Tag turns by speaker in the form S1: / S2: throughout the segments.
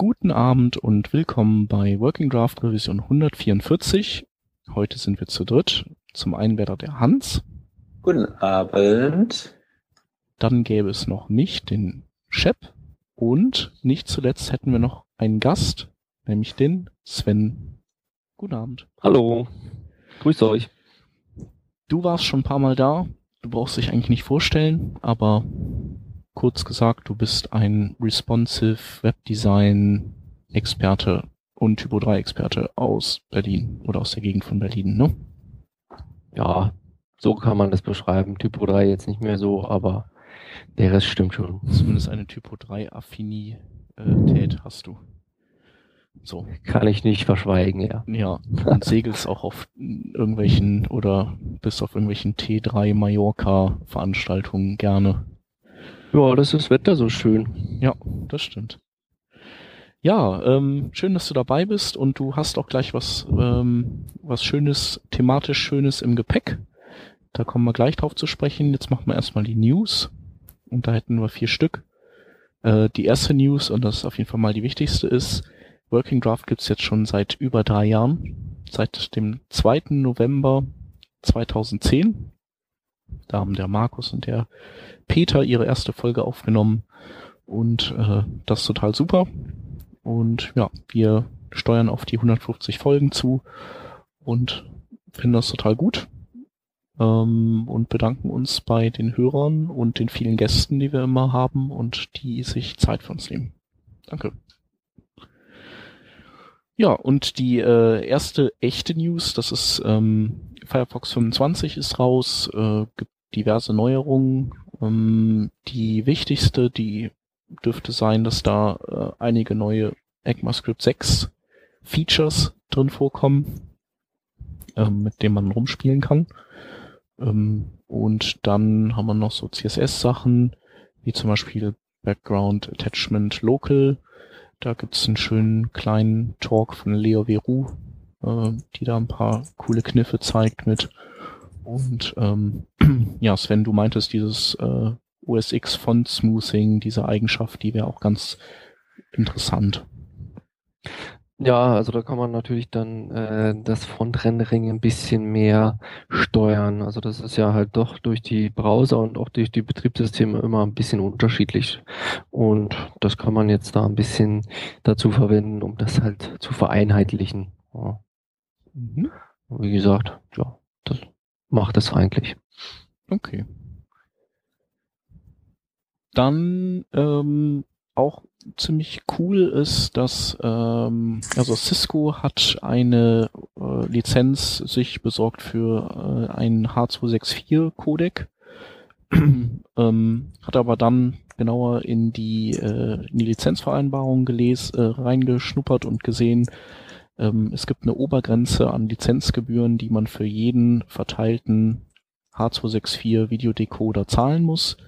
S1: Guten Abend und willkommen bei Working Draft Revision 144. Heute sind wir zu dritt. Zum einen wäre da der Hans.
S2: Guten Abend.
S1: Dann gäbe es noch mich, den Shep. Und nicht zuletzt hätten wir noch einen Gast, nämlich den Sven. Guten Abend.
S3: Hallo. Grüß euch.
S1: Du warst schon ein paar Mal da. Du brauchst dich eigentlich nicht vorstellen, aber kurz gesagt, du bist ein responsive Webdesign Experte und Typo 3 Experte aus Berlin oder aus der Gegend von Berlin, ne?
S3: Ja, so kann man das beschreiben. Typo 3 jetzt nicht mehr so, aber der Rest stimmt schon.
S1: Zumindest eine Typo 3 Affinität hast du.
S3: So. Kann ich nicht verschweigen, ja.
S1: Ja, und segelst auch auf irgendwelchen oder bist auf irgendwelchen T3 Mallorca Veranstaltungen gerne.
S3: Ja, das ist Wetter so schön.
S1: Ja, das stimmt. Ja, ähm, schön, dass du dabei bist und du hast auch gleich was, ähm, was Schönes, thematisch Schönes im Gepäck. Da kommen wir gleich drauf zu sprechen. Jetzt machen wir erstmal die News. Und da hätten wir vier Stück. Äh, die erste News, und das ist auf jeden Fall mal die wichtigste, ist, Working Draft gibt's jetzt schon seit über drei Jahren. Seit dem 2. November 2010. Da haben der Markus und der Peter ihre erste Folge aufgenommen und äh, das ist total super. Und ja, wir steuern auf die 150 Folgen zu und finden das total gut ähm, und bedanken uns bei den Hörern und den vielen Gästen, die wir immer haben und die sich Zeit für uns nehmen. Danke. Ja, und die äh, erste echte News, das ist ähm, Firefox 25 ist raus, äh, gibt diverse Neuerungen. Ähm, die wichtigste, die dürfte sein, dass da äh, einige neue ECMAScript 6 Features drin vorkommen, ähm, mit denen man rumspielen kann. Ähm, und dann haben wir noch so CSS-Sachen, wie zum Beispiel Background Attachment Local. Da gibt's einen schönen kleinen Talk von Leo Veru, äh, die da ein paar coole Kniffe zeigt mit und ähm, ja, Sven, du meintest dieses äh, OSX Font Smoothing, diese Eigenschaft, die wäre auch ganz interessant.
S3: Ja, also da kann man natürlich dann äh, das Font-Rendering ein bisschen mehr steuern. Also das ist ja halt doch durch die Browser und auch durch die Betriebssysteme immer ein bisschen unterschiedlich. Und das kann man jetzt da ein bisschen dazu verwenden, um das halt zu vereinheitlichen. Ja. Mhm. Wie gesagt, ja, das macht es eigentlich.
S1: Okay. Dann ähm, auch ziemlich cool ist, dass ähm, also Cisco hat eine äh, Lizenz sich besorgt für äh, einen H264 Codec, ähm, hat aber dann genauer in die, äh, in die Lizenzvereinbarung geles, äh, reingeschnuppert und gesehen, ähm, es gibt eine Obergrenze an Lizenzgebühren, die man für jeden verteilten H264 Videodecoder zahlen muss.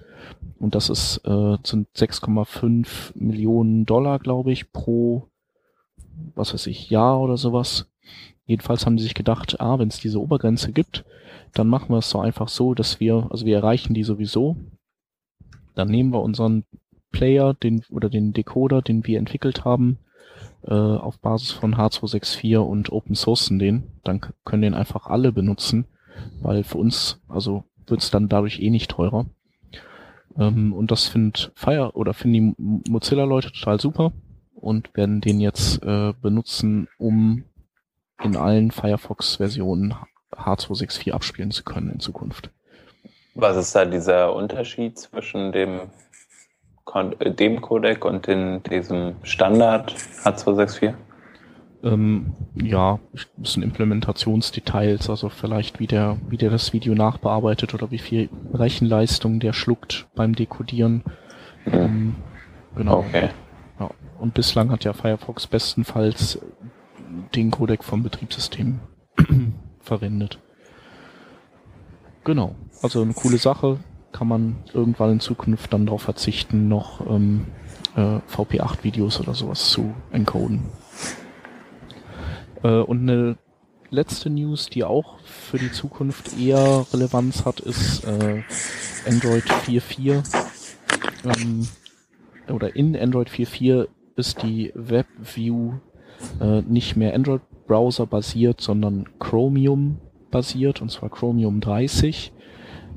S1: Und das ist äh, sind 6,5 Millionen Dollar, glaube ich, pro, was weiß ich, Jahr oder sowas. Jedenfalls haben die sich gedacht, ah, wenn es diese Obergrenze gibt, dann machen wir es so einfach so, dass wir, also wir erreichen die sowieso. Dann nehmen wir unseren Player, den oder den Decoder, den wir entwickelt haben, äh, auf Basis von H264 und Open Sourcen den, dann können den einfach alle benutzen, weil für uns, also wird es dann dadurch eh nicht teurer. Ähm, und das findet Fire oder finden die Mozilla-Leute total super und werden den jetzt äh, benutzen, um in allen Firefox-Versionen H264 abspielen zu können in Zukunft.
S2: Was ist da dieser Unterschied zwischen dem äh, dem Codec und in diesem Standard H264?
S1: Ähm, ja, das sind Implementationsdetails, also vielleicht wie der, wie der das Video nachbearbeitet oder wie viel Rechenleistung der schluckt beim Dekodieren.
S2: Hm. Ähm, genau. Okay.
S1: Ja. Und bislang hat ja Firefox bestenfalls den Codec vom Betriebssystem verwendet. Genau. Also eine coole Sache kann man irgendwann in Zukunft dann darauf verzichten, noch ähm, äh, VP8-Videos oder sowas zu encoden. Äh, und eine letzte News, die auch für die Zukunft eher Relevanz hat, ist äh, Android 4.4 ähm, oder in Android 4.4 ist die WebView äh, nicht mehr Android-Browser basiert, sondern Chromium basiert, und zwar Chromium 30.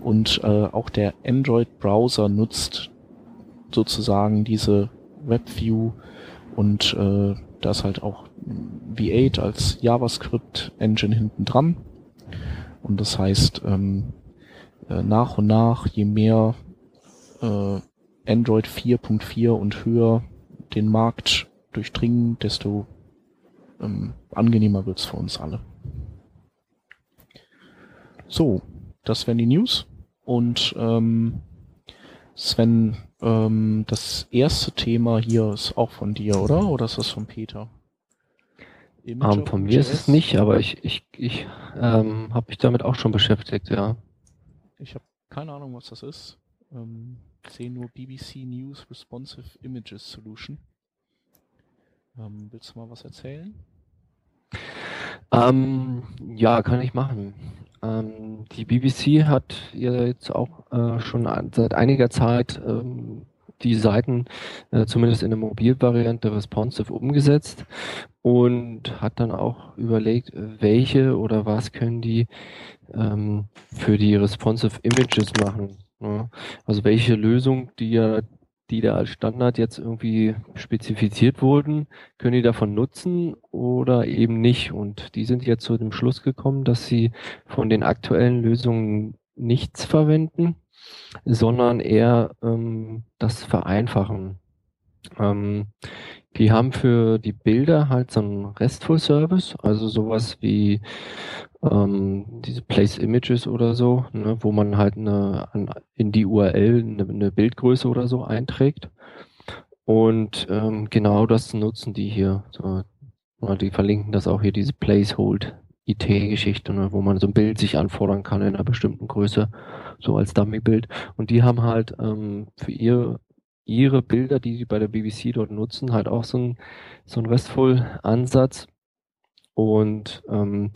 S1: Und äh, auch der Android-Browser nutzt sozusagen diese WebView und äh, da ist halt auch V8 als JavaScript-Engine hinten dran. Und das heißt, ähm, äh, nach und nach, je mehr äh, Android 4.4 und höher den Markt durchdringen, desto ähm, angenehmer wird's für uns alle. So, das wären die News. Und ähm, Sven, ähm, das erste Thema hier ist auch von dir, oder? Oder ist das von Peter?
S3: Um, ähm, von mir ist es nicht, aber ich, ich, ich ähm, habe mich damit auch schon beschäftigt, ja.
S1: Ich habe keine Ahnung, was das ist. Ähm, sehe nur BBC News Responsive Images Solution. Ähm, willst du mal was erzählen?
S3: Ähm, ja, kann ich machen. Ähm, die BBC hat ja jetzt auch äh, schon seit einiger Zeit ähm, die Seiten äh, zumindest in der Mobilvariante responsive umgesetzt und hat dann auch überlegt, welche oder was können die ähm, für die responsive Images machen. Ja? Also welche Lösung, die ja die da als Standard jetzt irgendwie spezifiziert wurden, können die davon nutzen oder eben nicht. Und die sind jetzt zu dem Schluss gekommen, dass sie von den aktuellen Lösungen nichts verwenden, sondern eher ähm, das Vereinfachen. Ähm, die haben für die Bilder halt so einen RESTful Service, also sowas wie ähm, diese Place Images oder so, ne, wo man halt eine, an, in die URL eine, eine, Bildgröße oder so einträgt. Und ähm, genau das nutzen die hier. So, die verlinken das auch hier, diese Placehold IT-Geschichte, ne, wo man so ein Bild sich anfordern kann in einer bestimmten Größe, so als Dummy-Bild. Und die haben halt ähm, für ihr ihre Bilder, die sie bei der BBC dort nutzen, halt auch so ein, so ein RESTful-Ansatz und ähm,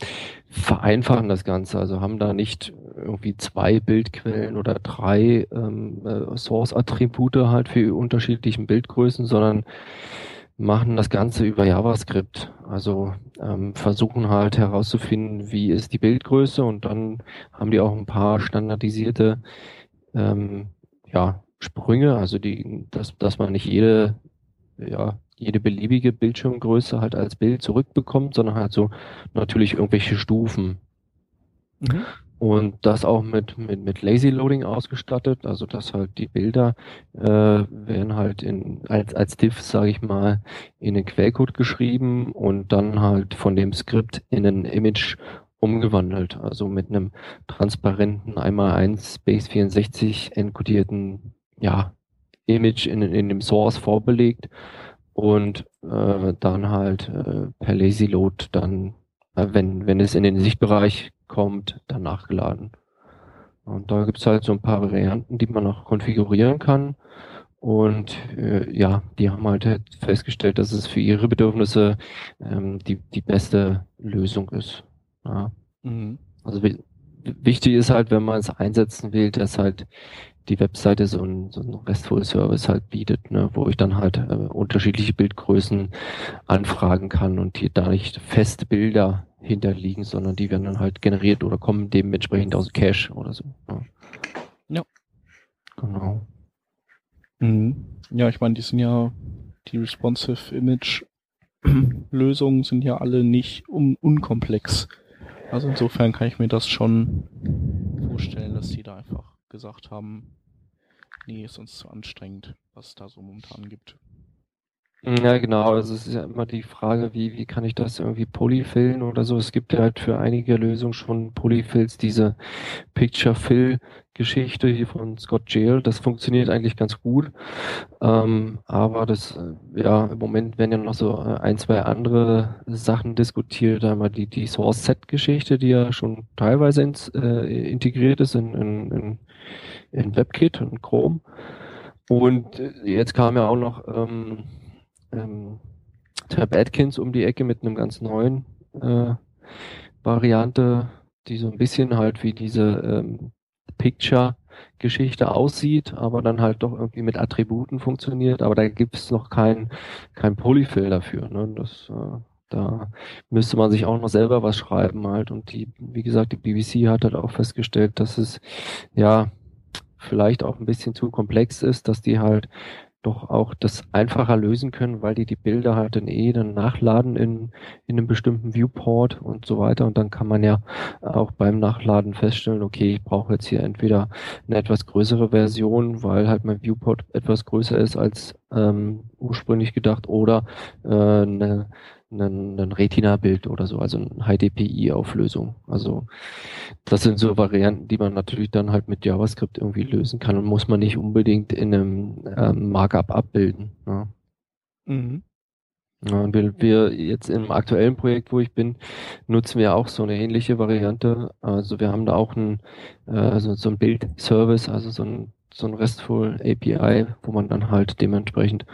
S3: vereinfachen das Ganze. Also haben da nicht irgendwie zwei Bildquellen oder drei ähm, äh, Source-Attribute halt für unterschiedlichen Bildgrößen, sondern machen das Ganze über JavaScript. Also ähm, versuchen halt herauszufinden, wie ist die Bildgröße und dann haben die auch ein paar standardisierte ähm, ja, Sprünge, also die, dass, dass man nicht jede ja, jede beliebige Bildschirmgröße halt als Bild zurückbekommt, sondern halt so natürlich irgendwelche Stufen. Mhm. Und das auch mit, mit, mit Lazy Loading ausgestattet, also dass halt die Bilder äh, werden halt in, als, als Diff, sage ich mal, in den Quellcode geschrieben und dann halt von dem Skript in ein Image umgewandelt, also mit einem transparenten einmal 1 Base 64 enkodierten ja, Image in, in dem Source vorbelegt und äh, dann halt äh, per Lazy Load dann, äh, wenn, wenn es in den Sichtbereich kommt, dann nachgeladen. Und da gibt's halt so ein paar Varianten, die man noch konfigurieren kann. Und äh, ja, die haben halt festgestellt, dass es für ihre Bedürfnisse ähm, die, die beste Lösung ist. Ja. Mhm. Also wichtig ist halt, wenn man es einsetzen will, dass halt die Webseite so ein, so ein RESTful Service halt bietet, ne, wo ich dann halt äh, unterschiedliche Bildgrößen anfragen kann und hier da nicht feste Bilder hinterliegen, sondern die werden dann halt generiert oder kommen dementsprechend aus Cache oder so.
S1: Ja. ja. Genau. Mhm. Ja, ich meine, die sind ja die responsive Image Lösungen sind ja alle nicht un unkomplex. Also insofern kann ich mir das schon vorstellen, dass die da einfach gesagt haben, nee, ist uns zu anstrengend, was es da so momentan gibt.
S3: Ja, genau. Also es ist ja immer die Frage, wie, wie kann ich das irgendwie polyfillen oder so. Es gibt ja halt für einige Lösungen schon Polyfills, diese Picture-Fill-Geschichte hier von Scott Jail. Das funktioniert eigentlich ganz gut. Ähm, aber das, äh, ja, im Moment werden ja noch so äh, ein, zwei andere Sachen diskutiert. Einmal die, die Source-Set-Geschichte, die ja schon teilweise ins, äh, integriert ist in, in, in, in WebKit und Chrome. Und äh, jetzt kam ja auch noch, ähm, ähm, Tab Atkins um die Ecke mit einem ganz neuen äh, Variante, die so ein bisschen halt wie diese ähm, Picture Geschichte aussieht, aber dann halt doch irgendwie mit Attributen funktioniert. Aber da gibt es noch kein, kein Polyfill dafür. Ne? Das, äh, da müsste man sich auch noch selber was schreiben halt. Und die, wie gesagt, die BBC hat halt auch festgestellt, dass es ja vielleicht auch ein bisschen zu komplex ist, dass die halt doch auch das einfacher lösen können, weil die die Bilder halt dann eh dann nachladen in, in einem bestimmten Viewport und so weiter. Und dann kann man ja auch beim Nachladen feststellen, okay, ich brauche jetzt hier entweder eine etwas größere Version, weil halt mein Viewport etwas größer ist als ähm, ursprünglich gedacht, oder äh, eine ein, ein Retina-Bild oder so, also eine High-DPI-Auflösung. Also das sind so Varianten, die man natürlich dann halt mit JavaScript irgendwie lösen kann und muss man nicht unbedingt in einem ähm, Markup abbilden. Ja. Mhm. Ja, und wir, wir jetzt im aktuellen Projekt, wo ich bin, nutzen wir auch so eine ähnliche Variante. Also wir haben da auch ein, äh, so, so ein Bild-Service, also so ein so ein RESTful API, wo man dann halt dementsprechend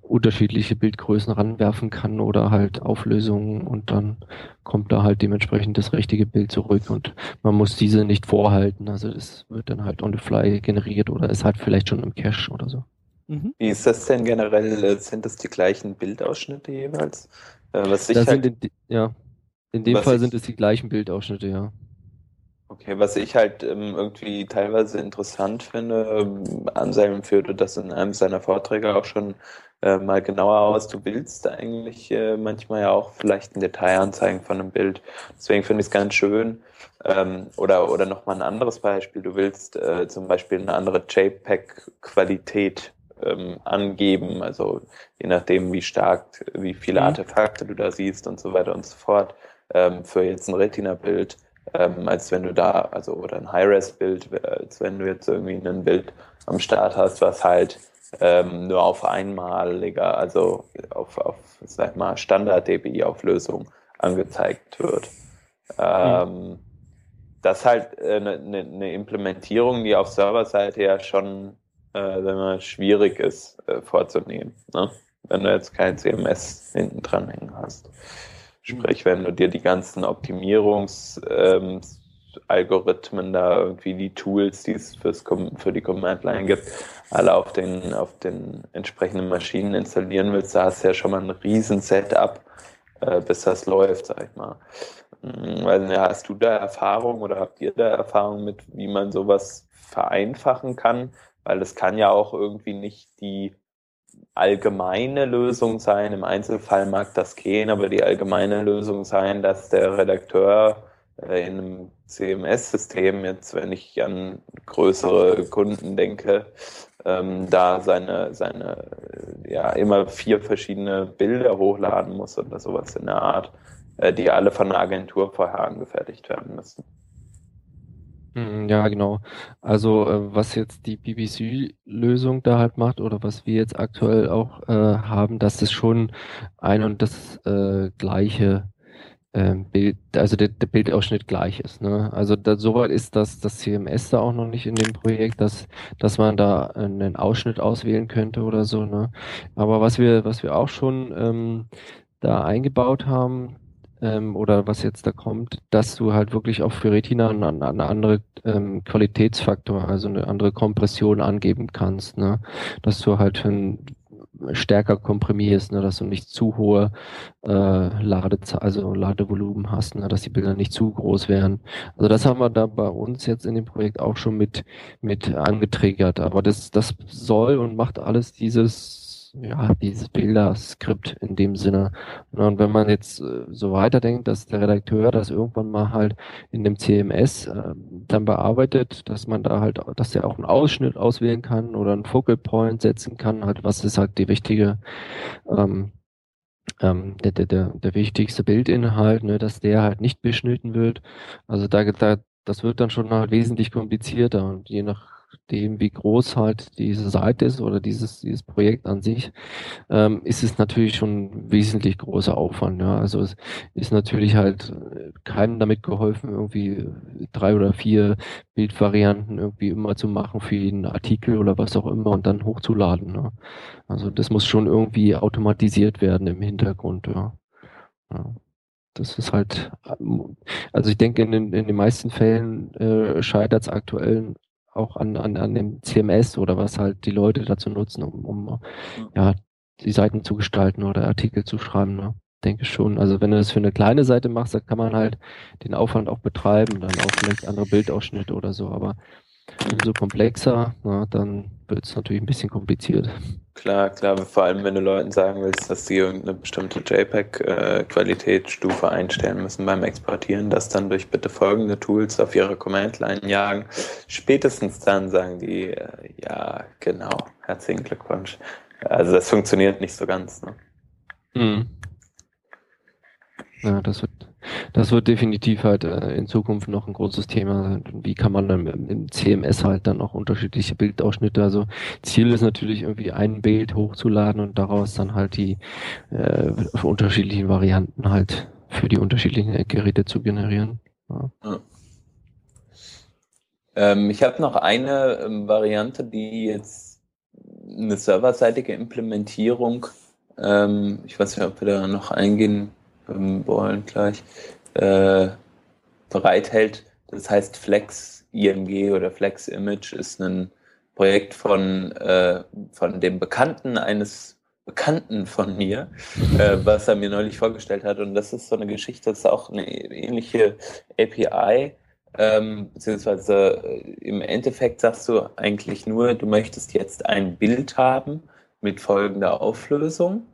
S3: unterschiedliche Bildgrößen ranwerfen kann oder halt Auflösungen und dann kommt da halt dementsprechend das richtige Bild zurück und man muss diese nicht vorhalten. Also es wird dann halt on the fly generiert oder ist halt vielleicht schon im Cache oder so.
S2: Mhm. Wie ist das denn generell? Sind das die gleichen Bildausschnitte jeweils?
S3: Äh, was ich halt, in, ja, in dem Fall sind es die gleichen Bildausschnitte, ja.
S2: Okay, was ich halt ähm, irgendwie teilweise interessant finde, ähm, Anselm führte das in einem seiner Vorträge auch schon äh, mal genauer aus. Du willst eigentlich äh, manchmal ja auch vielleicht ein Detail anzeigen von einem Bild. Deswegen finde ich es ganz schön. Ähm, oder oder nochmal ein anderes Beispiel. Du willst äh, zum Beispiel eine andere JPEG-Qualität ähm, angeben, also je nachdem, wie stark, wie viele mhm. Artefakte du da siehst und so weiter und so fort. Ähm, für jetzt ein Retina-Bild ähm, als wenn du da, also oder ein High-Res-Bild, als wenn du jetzt irgendwie ein Bild am Start hast, was halt ähm, nur auf einmaliger, also auf, auf sag mal, Standard-DPI-Auflösung angezeigt wird. Ähm, hm. Das ist halt eine, eine, eine Implementierung, die auf Serverseite ja schon äh, mal, schwierig ist äh, vorzunehmen, ne? wenn du jetzt kein CMS hinten dran hängen hast. Sprich, wenn du dir die ganzen Optimierungsalgorithmen ähm, da irgendwie die Tools, die es fürs, für die Command Line gibt, alle auf den, auf den entsprechenden Maschinen installieren willst, da hast du ja schon mal ein riesen Setup, äh, bis das läuft, sag ich mal. Also, hast du da Erfahrung oder habt ihr da Erfahrung mit, wie man sowas vereinfachen kann? Weil es kann ja auch irgendwie nicht die allgemeine Lösung sein. Im Einzelfall mag das gehen, aber die allgemeine Lösung sein, dass der Redakteur äh, in einem CMS-System, jetzt wenn ich an größere Kunden denke, ähm, da seine, seine, ja, immer vier verschiedene Bilder hochladen muss oder sowas in der Art, äh, die alle von der Agentur vorher angefertigt werden müssen.
S3: Mhm, ja, genau. Also äh, was jetzt die BBC-Lösung da halt macht oder was wir jetzt aktuell auch äh, haben, dass es schon ein und das äh, gleiche äh, Bild, also der, der Bildausschnitt gleich ist. Ne? Also da, soweit ist das, das CMS da auch noch nicht in dem Projekt, dass, dass man da einen Ausschnitt auswählen könnte oder so. Ne? Aber was wir, was wir auch schon ähm, da eingebaut haben, ähm, oder was jetzt da kommt, dass du halt wirklich auch für Retina eine, eine andere ähm, Qualitätsfaktor, also eine andere Kompression angeben kannst, ne? Dass du halt ein, stärker komprimierst, ne, dass du nicht zu hohe äh, Lade, also Ladevolumen hast, ne, dass die Bilder nicht zu groß werden. Also das haben wir da bei uns jetzt in dem Projekt auch schon mit mit angetriggert. Aber das das soll und macht alles dieses ja, dieses Bilderskript in dem Sinne. Und wenn man jetzt äh, so weiterdenkt, dass der Redakteur das irgendwann mal halt in dem CMS äh, dann bearbeitet, dass man da halt, dass er auch einen Ausschnitt auswählen kann oder einen Focal Point setzen kann, halt was ist halt die wichtige ähm, ähm, der, der, der, der wichtigste Bildinhalt, ne, dass der halt nicht beschnitten wird. Also da, da das wird dann schon halt wesentlich komplizierter und je nach dem, wie groß halt diese Seite ist oder dieses, dieses Projekt an sich, ähm, ist es natürlich schon wesentlich großer Aufwand. Ja. Also es ist natürlich halt äh, keinem damit geholfen, irgendwie drei oder vier Bildvarianten irgendwie immer zu machen für jeden Artikel oder was auch immer und dann hochzuladen. Ja. Also das muss schon irgendwie automatisiert werden im Hintergrund. Ja. ja. Das ist halt, also ich denke, in den, in den meisten Fällen äh, scheitert es aktuell auch an, an, an dem CMS oder was halt die Leute dazu nutzen, um, um ja, die Seiten zu gestalten oder Artikel zu schreiben. Ne? Denke schon. Also wenn du das für eine kleine Seite machst, dann kann man halt den Aufwand auch betreiben, dann auch vielleicht andere Bildausschnitte oder so. Aber umso komplexer, na, dann wird es natürlich ein bisschen kompliziert.
S2: Klar, klar, vor allem wenn du Leuten sagen willst, dass sie irgendeine bestimmte JPEG-Qualitätsstufe äh, einstellen müssen beim Exportieren, das dann durch bitte folgende Tools auf ihre Command-Line jagen. Spätestens dann sagen die, äh, ja, genau, herzlichen Glückwunsch. Also das funktioniert nicht so ganz. Ne? Mhm.
S3: Ja, das wird, das wird definitiv halt äh, in Zukunft noch ein großes Thema. Wie kann man dann im CMS halt dann auch unterschiedliche Bildausschnitte? Also Ziel ist natürlich irgendwie ein Bild hochzuladen und daraus dann halt die äh, unterschiedlichen Varianten halt für die unterschiedlichen Geräte zu generieren. Ja. Ja.
S2: Ähm, ich habe noch eine ähm, Variante, die jetzt eine serverseitige Implementierung, ähm, ich weiß nicht, ob wir da noch eingehen wollen gleich, äh, bereithält. Das heißt Flex IMG oder Flex Image ist ein Projekt von, äh, von dem Bekannten eines Bekannten von mir, äh, was er mir neulich vorgestellt hat. Und das ist so eine Geschichte, das ist auch eine ähnliche API. Ähm, beziehungsweise äh, im Endeffekt sagst du eigentlich nur, du möchtest jetzt ein Bild haben mit folgender Auflösung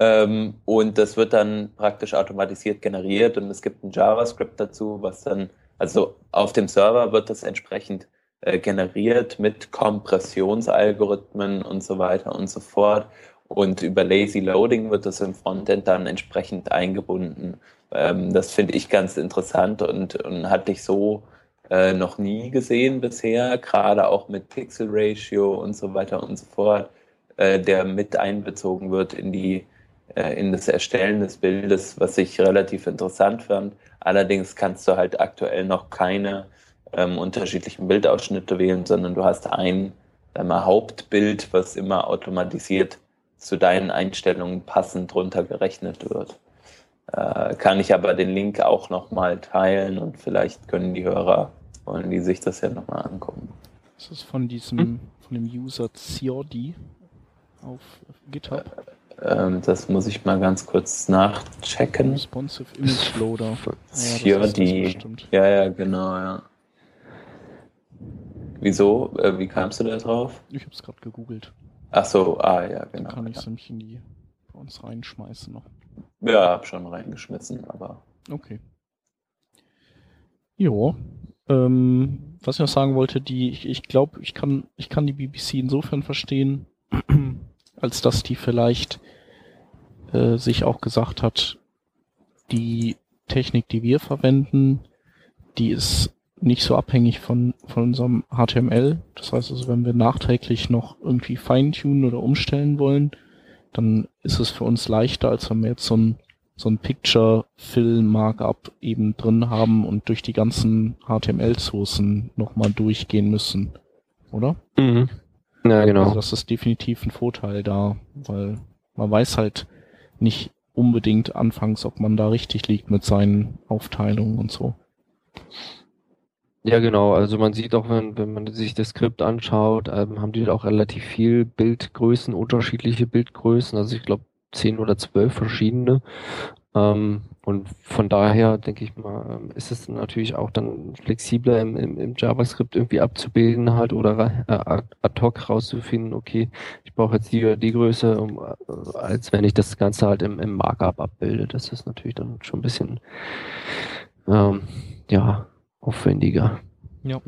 S2: ähm, und das wird dann praktisch automatisiert generiert und es gibt ein JavaScript dazu, was dann, also auf dem Server wird das entsprechend äh, generiert mit Kompressionsalgorithmen und so weiter und so fort. Und über Lazy Loading wird das im Frontend dann entsprechend eingebunden. Ähm, das finde ich ganz interessant und, und hatte ich so äh, noch nie gesehen bisher, gerade auch mit Pixel Ratio und so weiter und so fort, äh, der mit einbezogen wird in die in das Erstellen des Bildes, was ich relativ interessant fand. Allerdings kannst du halt aktuell noch keine ähm, unterschiedlichen Bildausschnitte wählen, sondern du hast ein mal, Hauptbild, was immer automatisiert zu deinen Einstellungen passend runtergerechnet wird. Äh, kann ich aber den Link auch nochmal teilen und vielleicht können die Hörer, wollen die sich das ja nochmal angucken.
S1: Das ist von diesem, hm? von dem User Ciodi auf GitHub.
S2: Ähm, das muss ich mal ganz kurz nachchecken.
S1: Responsive Image Loader.
S2: Ja, ja die. Ja, ja, genau, ja. Wieso? Äh, wie kamst du da drauf?
S1: Ich habe es gerade gegoogelt.
S2: Ach so, ah ja, genau.
S1: Dann kann ich
S2: es
S1: ja. nämlich in die bei uns reinschmeißen noch.
S2: Ja, hab schon reingeschmissen, aber.
S1: Okay. Jo. Ähm, was ich noch sagen wollte, die, ich, ich glaube, ich kann, ich kann die BBC insofern verstehen, als dass die vielleicht äh, sich auch gesagt hat, die Technik, die wir verwenden, die ist nicht so abhängig von, von unserem HTML. Das heißt also, wenn wir nachträglich noch irgendwie feintunen oder umstellen wollen, dann ist es für uns leichter, als wenn wir jetzt so ein, so ein Picture-Fill-Markup eben drin haben und durch die ganzen HTML-Sourcen nochmal durchgehen müssen. Oder?
S3: Mhm. Ja, genau. Also
S1: das ist definitiv ein Vorteil da, weil man weiß halt nicht unbedingt anfangs, ob man da richtig liegt mit seinen Aufteilungen und so.
S3: Ja, genau. Also man sieht auch, wenn, wenn man sich das Skript anschaut, ähm, haben die auch relativ viel Bildgrößen, unterschiedliche Bildgrößen. Also ich glaube zehn oder zwölf verschiedene. Ähm, und von daher denke ich mal, ähm, ist es natürlich auch dann flexibler im, im, im JavaScript irgendwie abzubilden halt oder äh, ad hoc rauszufinden, okay, ich brauche jetzt die, die Größe, um, äh, als wenn ich das Ganze halt im, im Markup abbilde. Das ist natürlich dann schon ein bisschen ähm, ja, aufwendiger.
S1: Ja.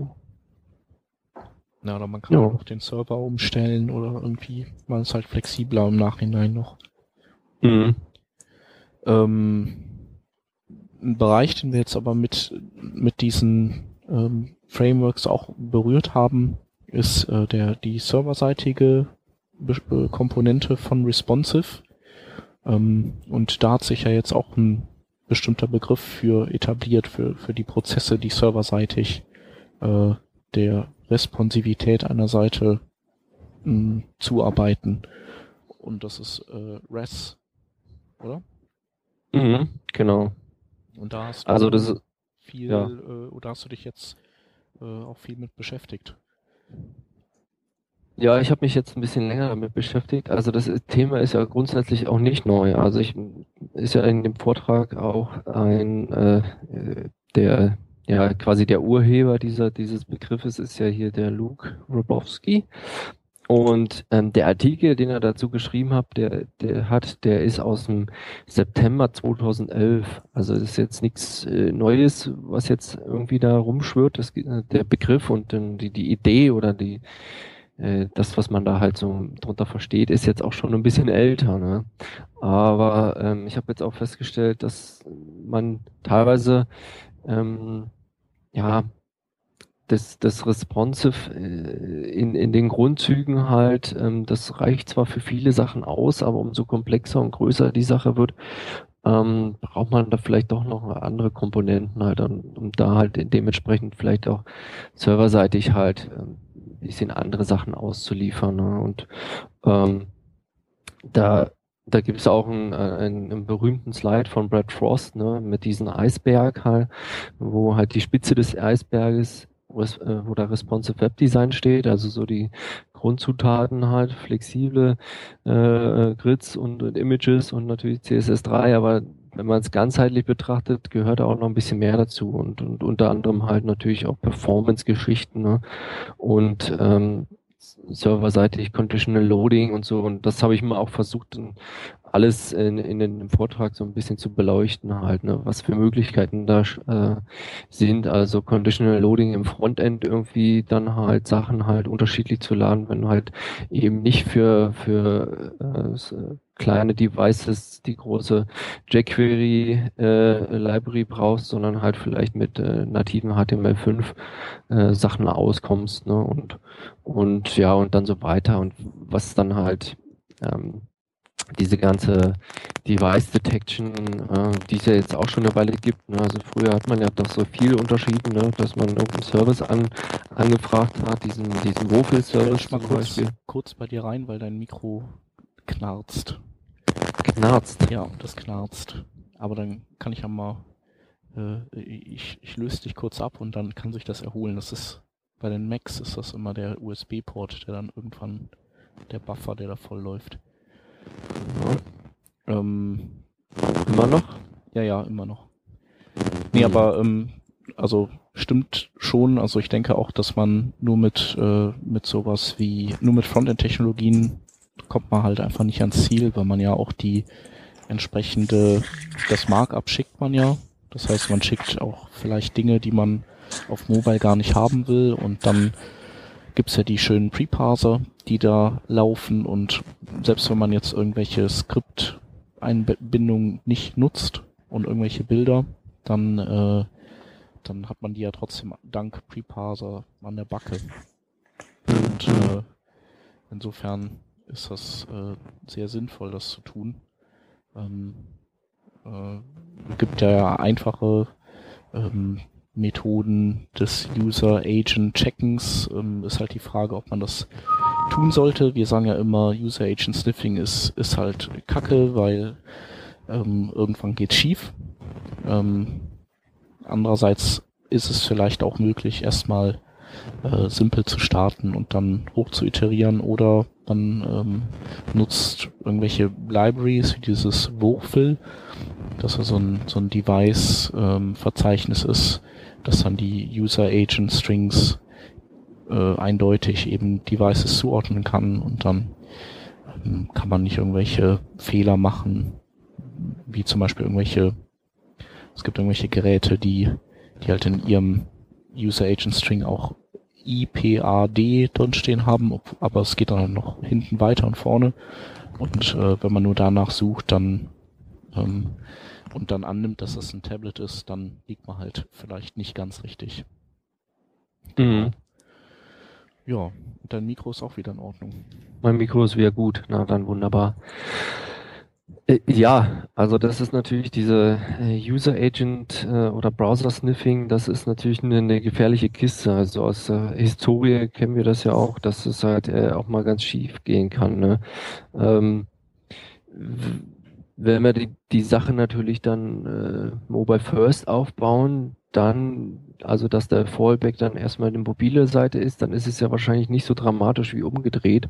S1: Ja, oder man kann ja. auch den Server umstellen oder irgendwie, man ist halt flexibler im Nachhinein noch. Mhm. Ähm, ein Bereich, den wir jetzt aber mit, mit diesen ähm, Frameworks auch berührt haben, ist äh, der, die serverseitige Be Komponente von Responsive. Ähm, und da hat sich ja jetzt auch ein bestimmter Begriff für etabliert, für, für die Prozesse, die serverseitig äh, der Responsivität einer Seite mh, zuarbeiten. Und das ist äh, RES, oder?
S3: Mhm, genau.
S1: Und da hast
S3: du also das
S1: viel, ja. äh, oder hast du dich jetzt äh, auch viel mit beschäftigt?
S3: Ja, ich habe mich jetzt ein bisschen länger damit beschäftigt. Also das Thema ist ja grundsätzlich auch nicht neu. Also ich ist ja in dem Vortrag auch ein äh, der ja quasi der Urheber dieser dieses Begriffes ist ja hier der Luke Robowski. Und ähm, der Artikel, den er dazu geschrieben hat, der, der hat, der ist aus dem September 2011. Also das ist jetzt nichts äh, Neues, was jetzt irgendwie da rumschwört. Das, äh, der Begriff und ähm, die, die Idee oder die äh, das, was man da halt so drunter versteht, ist jetzt auch schon ein bisschen älter. Ne? Aber ähm, ich habe jetzt auch festgestellt, dass man teilweise ähm, ja das, das Responsive äh, in, in den Grundzügen halt, ähm, das reicht zwar für viele Sachen aus, aber umso komplexer und größer die Sache wird, ähm, braucht man da vielleicht doch noch andere Komponenten halt, um, um da halt dementsprechend vielleicht auch serverseitig halt ähm, bisschen andere Sachen auszuliefern. Ne? Und ähm, da, da gibt es auch einen, einen, einen berühmten Slide von Brad Frost ne, mit diesem Eisberg halt, wo halt die Spitze des Eisberges äh, wo da Responsive Web Design steht, also so die Grundzutaten halt, flexible äh, Grids und, und Images und natürlich CSS3, aber wenn man es ganzheitlich betrachtet, gehört auch noch ein bisschen mehr dazu und, und unter anderem halt natürlich auch Performance-Geschichten ne? und ähm, serverseitig Conditional Loading und so und das habe ich mir auch versucht alles in, in dem Vortrag so ein bisschen zu beleuchten halt, ne, was für Möglichkeiten da äh, sind. Also Conditional Loading im Frontend irgendwie dann halt Sachen halt unterschiedlich zu laden, wenn du halt eben nicht für für äh, kleine Devices die große jQuery äh, Library brauchst, sondern halt vielleicht mit äh, nativen HTML5 äh, Sachen auskommst, ne? Und und ja und dann so weiter und was dann halt ähm, diese ganze Device Detection, äh, die es ja jetzt auch schon eine Weile gibt. Ne? Also früher hat man ja doch so viel unterschieden, ne? dass man irgendeinen Service an, angefragt hat, diesen, diesen Wofel-Service
S1: ich mal kurz, Beispiel. kurz bei dir rein, weil dein Mikro knarzt.
S3: Knarzt?
S1: Ja, das knarzt. Aber dann kann ich ja mal, äh, ich, ich löse dich kurz ab und dann kann sich das erholen. Das ist, bei den Macs ist das immer der USB-Port, der dann irgendwann, der Buffer, der da voll läuft.
S3: Ähm, immer noch?
S1: Ja, ja, immer noch. Nee, hm. aber ähm, also stimmt schon. Also ich denke auch, dass man nur mit äh, mit sowas wie nur mit Frontend-Technologien kommt man halt einfach nicht ans Ziel, weil man ja auch die entsprechende das Markup schickt man ja. Das heißt, man schickt auch vielleicht Dinge, die man auf Mobile gar nicht haben will und dann gibt's ja die schönen Preparser, die da laufen und selbst wenn man jetzt irgendwelche Skript-Einbindungen nicht nutzt und irgendwelche Bilder, dann, äh, dann hat man die ja trotzdem dank Preparser an der Backe. Und äh, insofern ist das äh, sehr sinnvoll, das zu tun. Ähm, äh, gibt ja einfache ähm, Methoden des User-Agent-Checkens. Ähm, ist halt die Frage, ob man das tun sollte. Wir sagen ja immer, User-Agent-Sniffing ist, ist halt kacke, weil ähm, irgendwann geht schief. Ähm, andererseits ist es vielleicht auch möglich, erstmal äh, simpel zu starten und dann hoch zu iterieren oder man ähm, nutzt irgendwelche Libraries wie dieses Wurfel, dass so ein, so ein Device-Verzeichnis ähm, ist, dass dann die User Agent Strings äh, eindeutig eben Devices zuordnen kann und dann ähm, kann man nicht irgendwelche Fehler machen, wie zum Beispiel irgendwelche, es gibt irgendwelche Geräte, die, die halt in ihrem User Agent String auch IPAD drinstehen haben, aber es geht dann noch hinten weiter und vorne. Und äh, wenn man nur danach sucht, dann ähm, und dann annimmt, dass es ein Tablet ist, dann liegt man halt vielleicht nicht ganz richtig.
S3: Mhm.
S1: Ja, dein Mikro ist auch wieder in Ordnung.
S3: Mein Mikro ist wieder gut, na dann wunderbar. Äh, ja, also das ist natürlich diese äh, User Agent äh, oder Browser Sniffing, das ist natürlich eine, eine gefährliche Kiste. Also aus der Historie kennen wir das ja auch, dass es halt auch mal ganz schief gehen kann. Ne? Ähm, wenn wir die, die Sache natürlich dann äh, Mobile First aufbauen, dann, also dass der Fallback dann erstmal eine mobile Seite ist, dann ist es ja wahrscheinlich nicht so dramatisch wie umgedreht.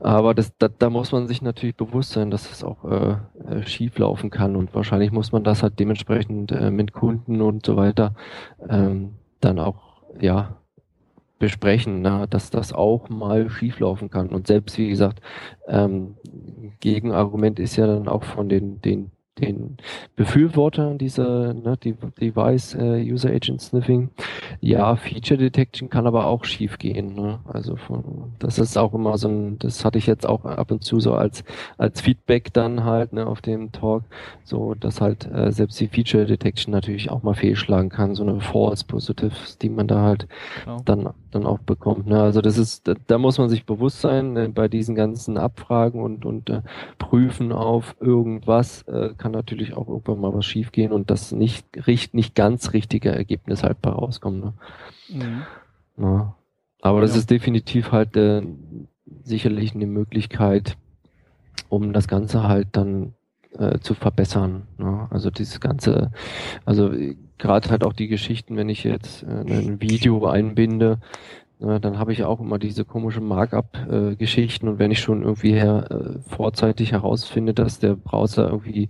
S3: Aber das, da, da muss man sich natürlich bewusst sein, dass es auch äh, äh, schief laufen kann und wahrscheinlich muss man das halt dementsprechend äh, mit Kunden und so weiter ähm, dann auch ja besprechen, na, dass das auch mal schieflaufen kann. Und selbst wie gesagt, ähm, Gegenargument ist ja dann auch von den, den den Befürwortern dieser ne, die Device äh, User Agent Sniffing. Ja, Feature Detection kann aber auch schief gehen. Ne? Also von, das ist auch immer so ein, das hatte ich jetzt auch ab und zu so als als Feedback dann halt ne, auf dem Talk, so dass halt äh, selbst die Feature Detection natürlich auch mal fehlschlagen kann, so eine False Positives, die man da halt genau. dann dann auch bekommt. Ne? Also das ist, da, da muss man sich bewusst sein äh, bei diesen ganzen Abfragen und und äh, Prüfen auf irgendwas äh, kann natürlich auch irgendwann mal was schiefgehen und das nicht, nicht, nicht ganz richtige Ergebnis halt bei rauskommen. Ne? Mhm. Ja. Aber das ist definitiv halt äh, sicherlich eine Möglichkeit, um das Ganze halt dann äh, zu verbessern. Ne? Also dieses ganze, also gerade halt auch die Geschichten, wenn ich jetzt äh, ein Video einbinde, ja, dann habe ich auch immer diese komischen Markup-Geschichten und wenn ich schon irgendwie her, äh, vorzeitig herausfinde, dass der Browser irgendwie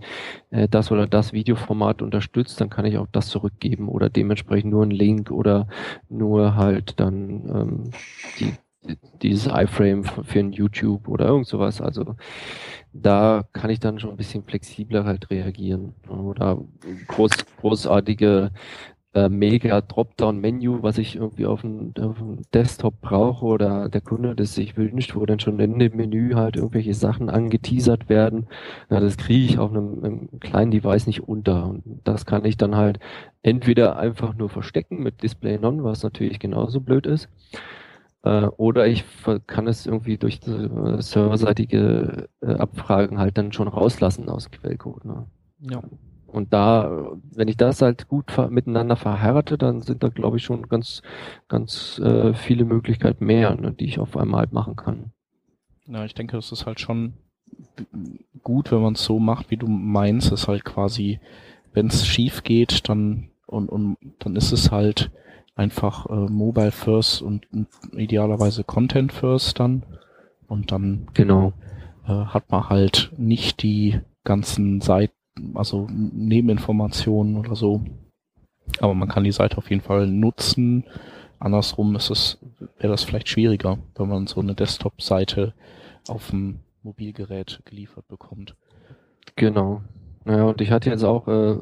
S3: äh, das oder das Videoformat unterstützt, dann kann ich auch das zurückgeben oder dementsprechend nur einen Link oder nur halt dann ähm, die, dieses iFrame für ein YouTube oder irgend sowas. Also da kann ich dann schon ein bisschen flexibler halt reagieren oder groß, großartige äh, mega Dropdown-Menü, was ich irgendwie auf dem, auf dem, Desktop brauche oder der Kunde das sich wünscht, wo dann schon in dem Menü halt irgendwelche Sachen angeteasert werden. Ja, das kriege ich auf einem, einem, kleinen Device nicht unter. Und das kann ich dann halt entweder einfach nur verstecken mit Display None, was natürlich genauso blöd ist. Äh, oder ich kann es irgendwie durch äh, serverseitige äh, Abfragen halt dann schon rauslassen aus Quellcode. Ne? Ja. Und da, wenn ich das halt gut miteinander verheirate, dann sind da, glaube ich, schon ganz, ganz äh, viele Möglichkeiten mehr, ne, die ich auf einmal halt machen kann.
S1: Ja, ich denke, das ist halt schon gut, wenn man es so macht, wie du meinst, ist halt quasi, wenn es schief geht, dann und, und dann ist es halt einfach äh, Mobile First und, und idealerweise Content First dann und dann
S3: genau
S1: äh, hat man halt nicht die ganzen Seiten also Nebeninformationen oder so. Aber man kann die Seite auf jeden Fall nutzen. Andersrum ist es, wäre das vielleicht schwieriger, wenn man so eine Desktop-Seite auf dem Mobilgerät geliefert bekommt.
S3: Genau. Ja, und ich hatte jetzt auch äh,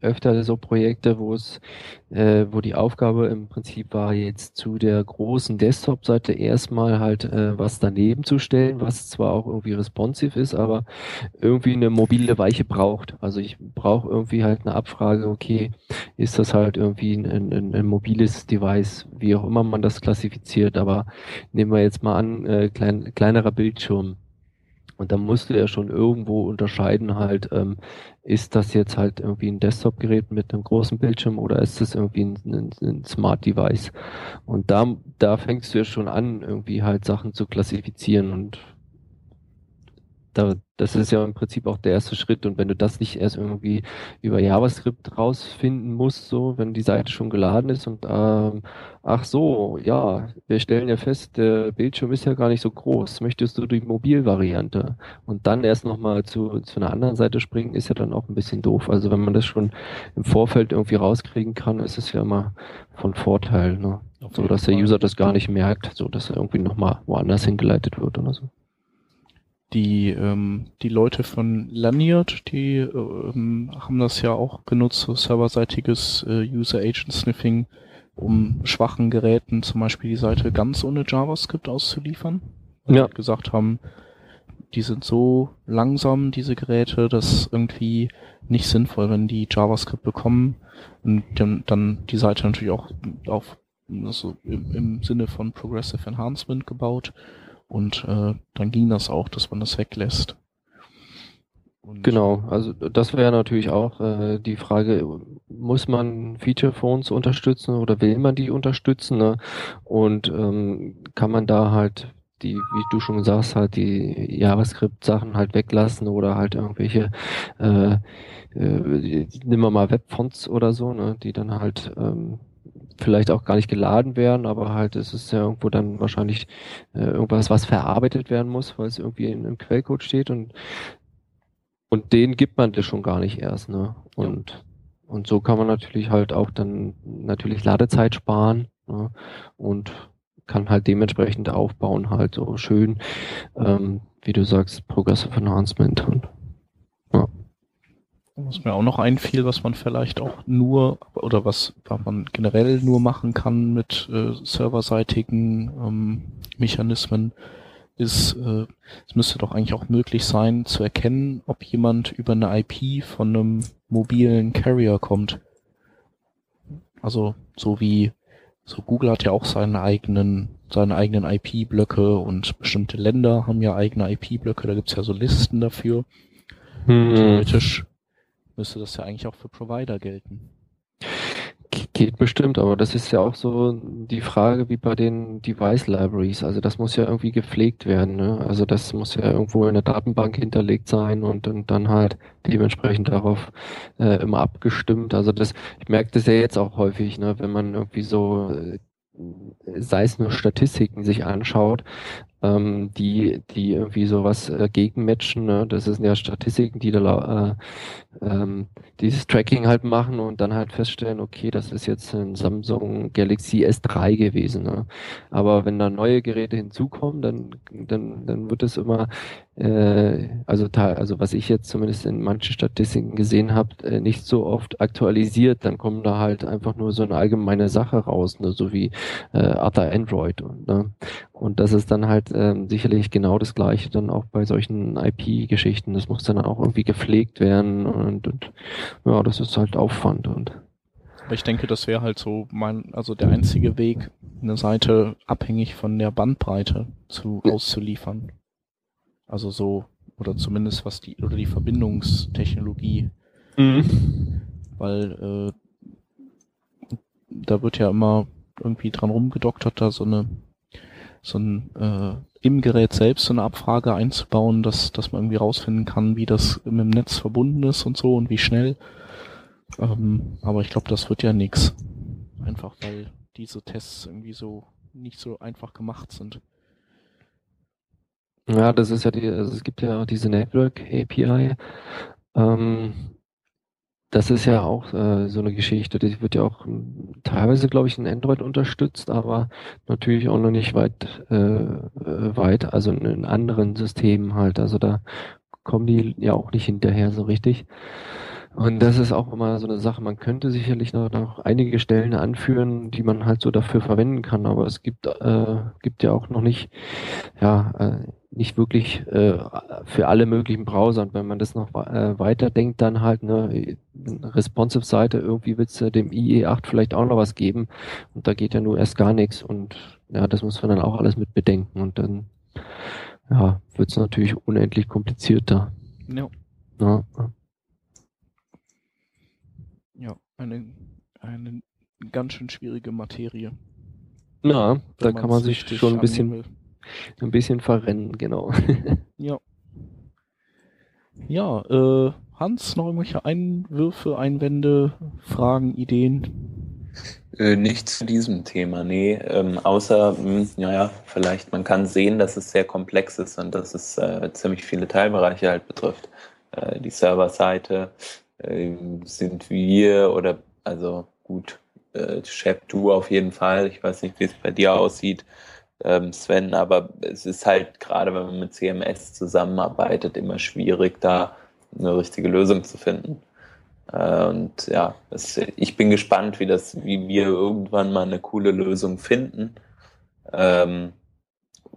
S3: öfter so Projekte, wo es, äh, wo die Aufgabe im Prinzip war, jetzt zu der großen Desktop-Seite erstmal halt äh, was daneben zu stellen, was zwar auch irgendwie responsive ist, aber irgendwie eine mobile Weiche braucht. Also ich brauche irgendwie halt eine Abfrage, okay, ist das halt irgendwie ein, ein, ein mobiles Device, wie auch immer man das klassifiziert, aber nehmen wir jetzt mal an, äh, klein, kleinerer Bildschirm und da musst du ja schon irgendwo unterscheiden halt, ähm, ist das jetzt halt irgendwie ein Desktop-Gerät mit einem großen Bildschirm oder ist das irgendwie ein, ein, ein Smart Device? Und da, da fängst du ja schon an, irgendwie halt Sachen zu klassifizieren und da, das ist ja im Prinzip auch der erste Schritt. Und wenn du das nicht erst irgendwie über JavaScript rausfinden musst, so, wenn die Seite schon geladen ist und ähm, ach so, ja, wir stellen ja fest, der Bildschirm ist ja gar nicht so groß. Möchtest du die Mobilvariante? Und dann erst nochmal zu, zu einer anderen Seite springen, ist ja dann auch ein bisschen doof. Also wenn man das schon im Vorfeld irgendwie rauskriegen kann, ist es ja immer von Vorteil, ne? So dass der User das gar nicht merkt, so dass er irgendwie nochmal woanders hingeleitet wird oder so
S1: die, ähm, die Leute von Lanyard, die ähm, haben das ja auch genutzt, so serverseitiges äh, User Agent Sniffing, um schwachen Geräten zum Beispiel die Seite ganz ohne JavaScript auszuliefern. Ja. Und gesagt haben, die sind so langsam, diese Geräte, dass irgendwie nicht sinnvoll, wenn die JavaScript bekommen und dann, dann die Seite natürlich auch auf also im, im Sinne von Progressive Enhancement gebaut und äh, dann ging das auch, dass man das weglässt.
S3: Und genau, also das wäre natürlich auch äh, die Frage, muss man Feature Phones unterstützen oder will man die unterstützen? Ne? Und ähm, kann man da halt die, wie du schon sagst, halt die JavaScript-Sachen halt weglassen oder halt irgendwelche, äh, äh, nimm mal Webfonts oder so, ne, die dann halt ähm, vielleicht auch gar nicht geladen werden, aber halt es ist ja irgendwo dann wahrscheinlich äh, irgendwas, was verarbeitet werden muss, weil es irgendwie in, im Quellcode steht und und den gibt man das schon gar nicht erst, ne? Und ja. und so kann man natürlich halt auch dann natürlich Ladezeit sparen ne? und kann halt dementsprechend aufbauen, halt so schön, ähm, wie du sagst, Progressive Enhancement und.
S1: Was mir auch noch einfiel, was man vielleicht auch nur oder was, was man generell nur machen kann mit äh, serverseitigen ähm, Mechanismen, ist, äh, es müsste doch eigentlich auch möglich sein zu erkennen, ob jemand über eine IP von einem mobilen Carrier kommt. Also so wie so Google hat ja auch seine eigenen seine eigenen IP-Blöcke und bestimmte Länder haben ja eigene IP-Blöcke, da gibt's ja so Listen dafür. Hm. Theoretisch müsste das ja eigentlich auch für Provider gelten.
S3: Geht bestimmt, aber das ist ja auch so die Frage wie bei den Device Libraries. Also das muss ja irgendwie gepflegt werden. Ne? Also das muss ja irgendwo in der Datenbank hinterlegt sein und, und dann halt dementsprechend darauf äh, immer abgestimmt. Also das, ich merke das ja jetzt auch häufig, ne, wenn man irgendwie so äh, sei es nur Statistiken sich anschaut, ähm, die, die irgendwie sowas äh, gegenmatchen. Ne? Das sind ja Statistiken, die da äh, ähm, dieses Tracking halt machen und dann halt feststellen, okay, das ist jetzt ein Samsung Galaxy S3 gewesen. Ne? Aber wenn da neue Geräte hinzukommen, dann, dann, dann wird es immer äh, also, also was ich jetzt zumindest in manchen Statistiken gesehen habe, äh, nicht so oft aktualisiert, dann kommen da halt einfach nur so eine allgemeine Sache raus, ne, so wie äh, Other Android. Und, ne? Und das ist dann halt ähm, sicherlich genau das gleiche dann auch bei solchen IP-Geschichten. Das muss dann auch irgendwie gepflegt werden und, und ja, das ist halt Aufwand und
S1: aber ich denke, das wäre halt so mein, also der einzige Weg, eine Seite abhängig von der Bandbreite zu auszuliefern. Also so, oder zumindest was die, oder die Verbindungstechnologie. Mhm. Weil äh, da wird ja immer irgendwie dran rumgedoktert, da so eine so ein äh, im Gerät selbst so eine Abfrage einzubauen, dass, dass man irgendwie rausfinden kann, wie das mit dem Netz verbunden ist und so und wie schnell. Ähm, aber ich glaube, das wird ja nix. Einfach weil diese Tests irgendwie so nicht so einfach gemacht sind.
S3: Ja, das ist ja die, also es gibt ja diese Network API. Ähm, das ist ja auch äh, so eine Geschichte, die wird ja auch hm, teilweise, glaube ich, in Android unterstützt, aber natürlich auch noch nicht weit, äh, äh, weit, also in anderen Systemen halt. Also da kommen die ja auch nicht hinterher so richtig. Und das ist auch immer so eine Sache. Man könnte sicherlich noch, noch einige Stellen anführen, die man halt so dafür verwenden kann, aber es gibt, äh, gibt ja auch noch nicht, ja, äh, nicht wirklich äh, für alle möglichen Browser. Und wenn man das noch äh, weiterdenkt, dann halt eine responsive Seite, irgendwie wird es dem IE8 vielleicht auch noch was geben. Und da geht ja nur erst gar nichts. Und ja, das muss man dann auch alles mit bedenken. Und dann ja, wird es natürlich unendlich komplizierter. Ja.
S1: ja. Ja, eine, eine ganz schön schwierige Materie.
S3: Ja, da kann man sich schon ein bisschen, ein bisschen verrennen, genau.
S1: ja. Ja, äh, Hans, noch irgendwelche Einwürfe, Einwände, Fragen, Ideen?
S2: Äh, nicht zu diesem Thema, nee. Ähm, außer, mh, hm, naja, vielleicht man kann sehen, dass es sehr komplex ist und dass es äh, ziemlich viele Teilbereiche halt betrifft. Äh, die Serverseite, ähm, sind wir oder also gut, äh, Shep, du auf jeden Fall. Ich weiß nicht, wie es bei dir aussieht, ähm, Sven, aber es ist halt gerade, wenn man mit CMS zusammenarbeitet, immer schwierig, da eine richtige Lösung zu finden. Äh, und ja, es, ich bin gespannt, wie das, wie wir irgendwann mal eine coole Lösung finden. Ähm,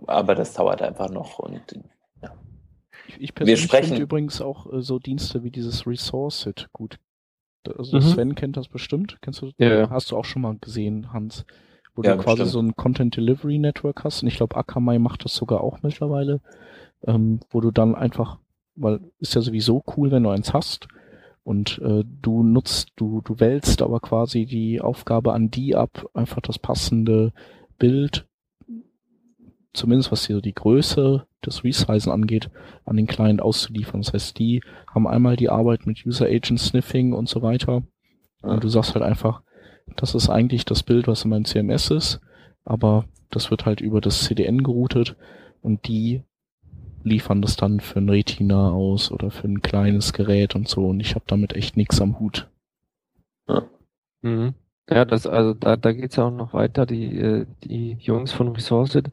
S2: aber das dauert einfach noch und
S1: ich persönlich finde übrigens auch äh, so Dienste wie dieses Resourceit gut. Also mhm. Sven kennt das bestimmt. Kennst du? Ja, ja. Hast du auch schon mal gesehen, Hans? Wo ja, du quasi bestimmt. so ein Content Delivery Network hast. Und ich glaube, Akamai macht das sogar auch mittlerweile. Ähm, wo du dann einfach, weil ist ja sowieso cool, wenn du eins hast. Und äh, du nutzt, du, du wählst aber quasi die Aufgabe an die ab, einfach das passende Bild zumindest was hier die Größe des Resizen angeht, an den Client auszuliefern. Das heißt, die haben einmal die Arbeit mit User Agent Sniffing und so weiter. Und du sagst halt einfach, das ist eigentlich das Bild, was in meinem CMS ist, aber das wird halt über das CDN geroutet und die liefern das dann für ein Retina aus oder für ein kleines Gerät und so und ich habe damit echt nichts am Hut.
S3: Ja. Mhm. Ja, das, also da, da geht's ja auch noch weiter. Die, äh, die Jungs von Resourced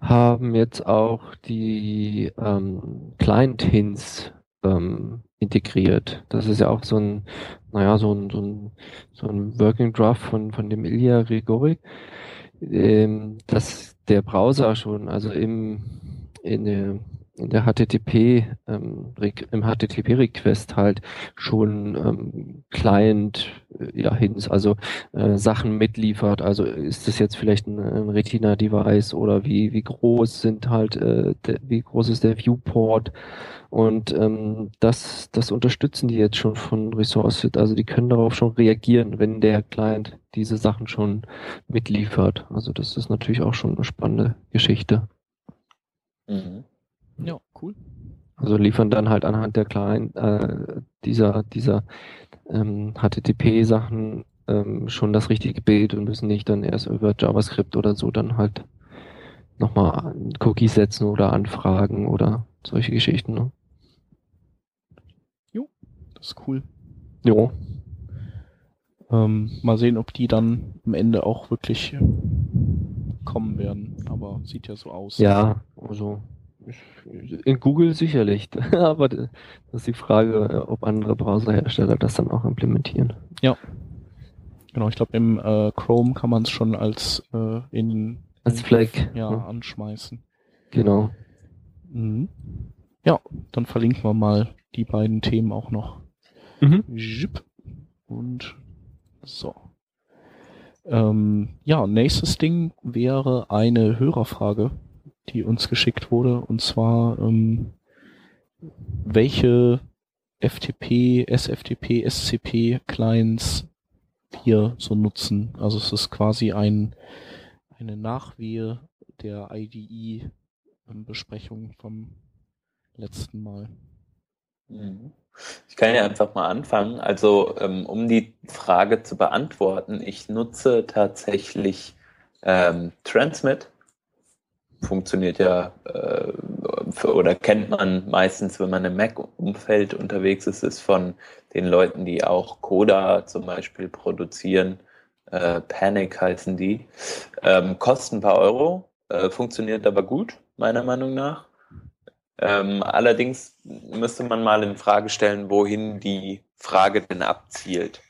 S3: haben jetzt auch die ähm, Client-Hints ähm, integriert. Das ist ja auch so ein, naja, so ein, so ein, so ein Working Draft von, von dem Ilya Rigorik, ähm, dass der Browser schon, also im, in der in der HTTP, ähm, im HTTP-Request halt schon ähm, Client äh, ja, Hints, also äh, Sachen mitliefert. Also ist das jetzt vielleicht ein, ein Retina-Device oder wie, wie groß sind halt, äh, de, wie groß ist der Viewport? Und ähm, das, das unterstützen die jetzt schon von ResourceFit. Also die können darauf schon reagieren, wenn der Client diese Sachen schon mitliefert. Also das ist natürlich auch schon eine spannende Geschichte.
S1: Mhm. Ja, cool.
S3: Also liefern dann halt anhand der kleinen äh, dieser dieser ähm, HTTP-Sachen ähm, schon das richtige Bild und müssen nicht dann erst über JavaScript oder so dann halt nochmal Cookies setzen oder anfragen oder solche Geschichten. Ne?
S1: Jo, das ist cool.
S3: Jo.
S1: Ähm, mal sehen, ob die dann am Ende auch wirklich kommen werden. Aber sieht ja so aus.
S3: Ja, also in Google sicherlich, aber das ist die Frage, ob andere Browserhersteller das dann auch implementieren.
S1: Ja. Genau, ich glaube im äh, Chrome kann man es schon als äh, in
S3: als Flag
S1: ja, ja, anschmeißen.
S3: Genau.
S1: Mhm. Ja, dann verlinken wir mal die beiden Themen auch noch.
S3: Mhm.
S1: Und so. Ähm, ja, nächstes Ding wäre eine Hörerfrage die uns geschickt wurde, und zwar ähm, welche FTP, SFTP, SCP Clients wir so nutzen. Also es ist quasi ein eine Nachwehe der IDE Besprechung vom letzten Mal.
S2: Mhm. Ich kann ja einfach mal anfangen. Also ähm, um die Frage zu beantworten, ich nutze tatsächlich ähm, Transmit funktioniert ja äh, oder kennt man meistens, wenn man im Mac-Umfeld unterwegs ist, ist von den Leuten, die auch Coda zum Beispiel produzieren. Äh, Panic heißen die. Ähm, kosten ein paar Euro, äh, funktioniert aber gut, meiner Meinung nach. Ähm, allerdings müsste man mal in Frage stellen, wohin die Frage denn abzielt.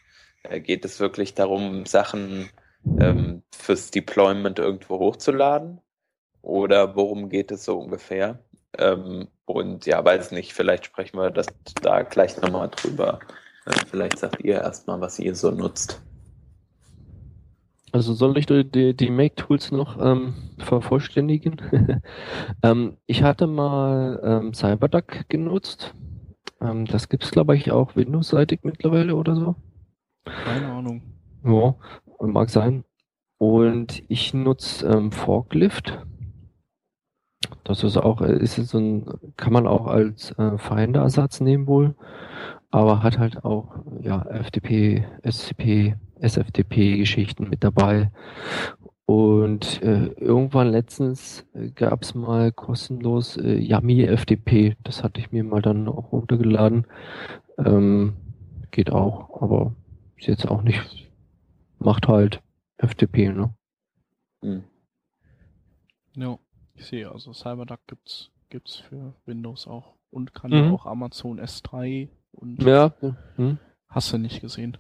S2: Äh, geht es wirklich darum, Sachen ähm, fürs Deployment irgendwo hochzuladen? Oder worum geht es so ungefähr? Ähm, und ja, weiß nicht, vielleicht sprechen wir das da gleich nochmal drüber. Äh, vielleicht sagt ihr erstmal, was ihr so nutzt.
S3: Also soll ich die, die Make-Tools noch ähm, vervollständigen? ähm, ich hatte mal ähm, CyberDuck genutzt. Ähm, das gibt es, glaube ich, auch Windows-seitig mittlerweile oder so.
S1: Keine Ahnung.
S3: Ja, mag sein. Und ich nutze ähm, Forklift. Das ist auch, äh, ist so ein, kann man auch als äh, Finder-Ersatz nehmen wohl, aber hat halt auch ja FTP, SCP, SFTP-Geschichten mit dabei. Und äh, irgendwann letztens äh, gab es mal kostenlos äh, Yummy FTP. Das hatte ich mir mal dann auch runtergeladen. Ähm, geht auch, aber ist jetzt auch nicht, macht halt FTP, ne? Hm.
S1: Ja. Ich sehe, also CyberDuck gibt's, gibt's für Windows auch und kann mhm. auch Amazon S3 und
S3: ja.
S1: Mhm. hast du nicht gesehen.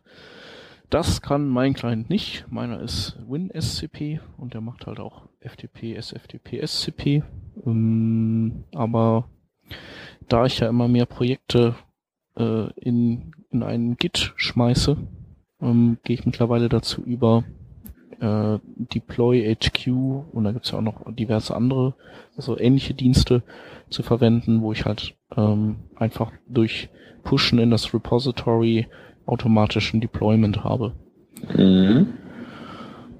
S1: Das kann mein Client nicht. Meiner ist WinSCP und der macht halt auch FTP, SFTP, SCP. Ähm, aber da ich ja immer mehr Projekte äh, in, in einen Git schmeiße, ähm, gehe ich mittlerweile dazu über, äh, Deploy HQ und da gibt's ja auch noch diverse andere, also ähnliche Dienste zu verwenden, wo ich halt ähm, einfach durch Pushen in das Repository automatischen Deployment habe.
S2: Mhm.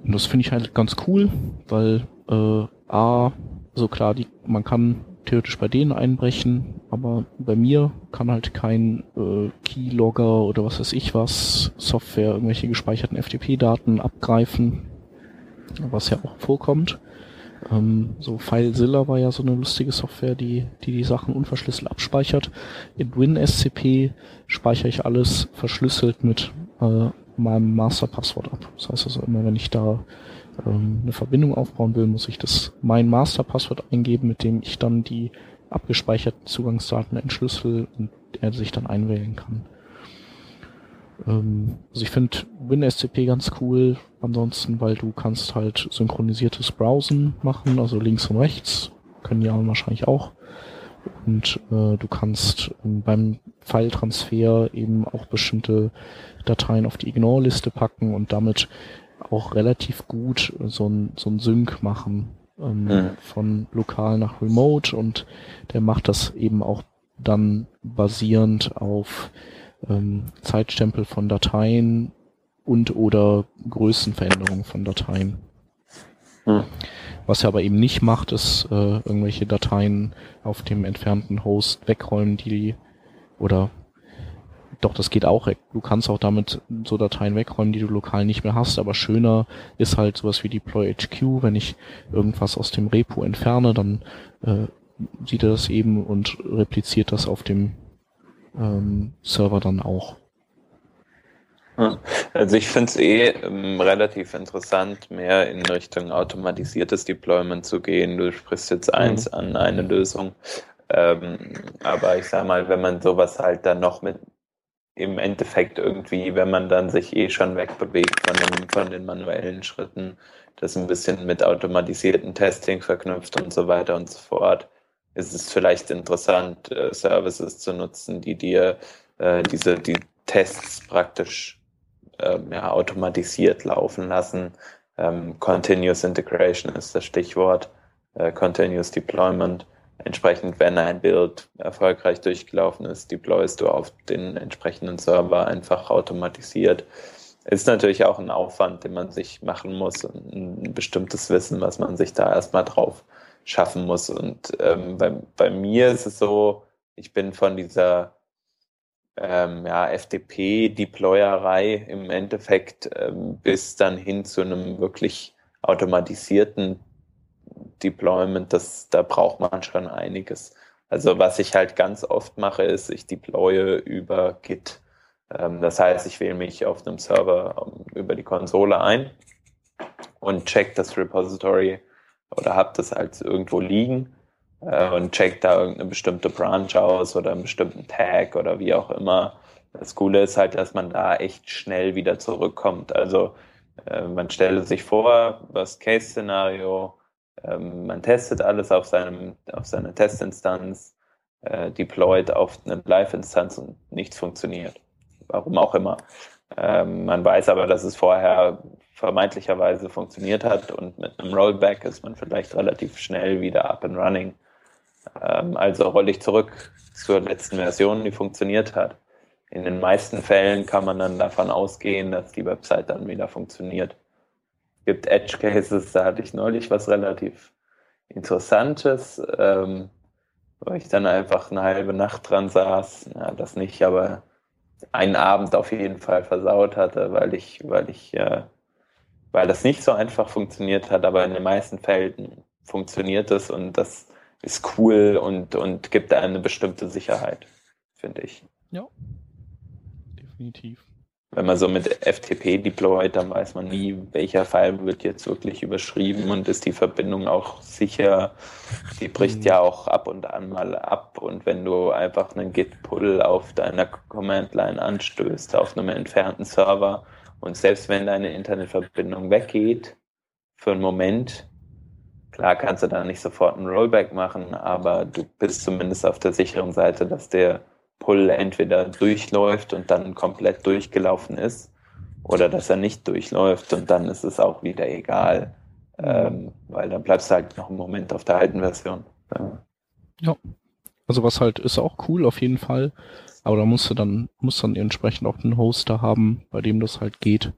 S1: Und das finde ich halt ganz cool, weil äh, A also klar, die, man kann theoretisch bei denen einbrechen, aber bei mir kann halt kein äh, Keylogger oder was weiß ich was, Software, irgendwelche gespeicherten FTP-Daten abgreifen, was ja auch vorkommt. Ähm, so FileZilla war ja so eine lustige Software, die, die die Sachen unverschlüsselt abspeichert. In WinSCP speichere ich alles verschlüsselt mit äh, meinem Masterpasswort ab. Das heißt also immer, wenn ich da ähm, eine Verbindung aufbauen will, muss ich das mein Masterpasswort eingeben, mit dem ich dann die abgespeicherten Zugangsdaten entschlüssel und er sich dann einwählen kann. Ähm, also ich finde WinSCP ganz cool, ansonsten, weil du kannst halt synchronisiertes Browsen machen, also links und rechts, können die anderen wahrscheinlich auch. Und äh, du kannst ähm, beim File-Transfer eben auch bestimmte Dateien auf die Ignore-Liste packen und damit auch relativ gut so ein, so ein Sync machen ähm, mhm. von lokal nach remote und der macht das eben auch dann basierend auf ähm, Zeitstempel von Dateien und oder Größenveränderungen von Dateien. Mhm. Was er aber eben nicht macht, ist äh, irgendwelche Dateien auf dem entfernten Host wegräumen, die oder doch, das geht auch. Du kannst auch damit so Dateien wegräumen, die du lokal nicht mehr hast, aber schöner ist halt sowas wie Deploy HQ. Wenn ich irgendwas aus dem Repo entferne, dann äh, sieht er das eben und repliziert das auf dem ähm, Server dann auch.
S2: Also ich finde es eh ähm, relativ interessant, mehr in Richtung automatisiertes Deployment zu gehen. Du sprichst jetzt eins mhm. an eine Lösung. Ähm, aber ich sag mal, wenn man sowas halt dann noch mit im Endeffekt irgendwie, wenn man dann sich eh schon wegbewegt von den, von den manuellen Schritten, das ein bisschen mit automatisierten Testing verknüpft und so weiter und so fort, ist es vielleicht interessant, äh, Services zu nutzen, die dir äh, diese die Tests praktisch äh, ja, automatisiert laufen lassen. Ähm, Continuous Integration ist das Stichwort, äh, Continuous Deployment Entsprechend, wenn ein Bild erfolgreich durchgelaufen ist, deployst du auf den entsprechenden Server einfach automatisiert. Ist natürlich auch ein Aufwand, den man sich machen muss und ein bestimmtes Wissen, was man sich da erstmal drauf schaffen muss. Und ähm, bei, bei mir ist es so, ich bin von dieser ähm, ja, FTP-Deployerei im Endeffekt ähm, bis dann hin zu einem wirklich automatisierten Deployment, das, da braucht man schon einiges. Also was ich halt ganz oft mache, ist, ich deploye über Git. Ähm, das heißt, ich wähle mich auf einem Server ähm, über die Konsole ein und check das Repository oder habe das als irgendwo liegen äh, und check da irgendeine bestimmte Branch aus oder einen bestimmten Tag oder wie auch immer. Das Coole ist halt, dass man da echt schnell wieder zurückkommt. Also äh, man stelle sich vor, was Case-Szenario, ähm, man testet alles auf, seinem, auf seiner Testinstanz, äh, deployt auf eine Live-Instanz und nichts funktioniert. Warum auch immer. Ähm, man weiß aber, dass es vorher vermeintlicherweise funktioniert hat und mit einem Rollback ist man vielleicht relativ schnell wieder up and running. Ähm, also rolle ich zurück zur letzten Version, die funktioniert hat. In den meisten Fällen kann man dann davon ausgehen, dass die Website dann wieder funktioniert gibt Edge Cases, da hatte ich neulich was relativ Interessantes, ähm, wo ich dann einfach eine halbe Nacht dran saß, ja, das nicht, aber einen Abend auf jeden Fall versaut hatte, weil ich, weil ich, äh, weil das nicht so einfach funktioniert hat, aber in den meisten Fällen funktioniert es und das ist cool und, und gibt eine bestimmte Sicherheit, finde ich.
S1: Ja, definitiv
S2: wenn man so mit FTP deployt, dann weiß man nie, welcher File wird jetzt wirklich überschrieben und ist die Verbindung auch sicher. Die bricht ja auch ab und an mal ab und wenn du einfach einen Git-Pull auf deiner Command-Line anstößt, auf einem entfernten Server und selbst wenn deine Internetverbindung weggeht, für einen Moment, klar kannst du da nicht sofort einen Rollback machen, aber du bist zumindest auf der sicheren Seite, dass der Pull entweder durchläuft und dann komplett durchgelaufen ist oder dass er nicht durchläuft und dann ist es auch wieder egal, ähm, weil dann bleibst du halt noch einen Moment auf der alten Version.
S1: Ja. ja. Also was halt ist auch cool auf jeden Fall, aber da musst du dann, musst dann entsprechend auch einen Hoster haben, bei dem das halt geht,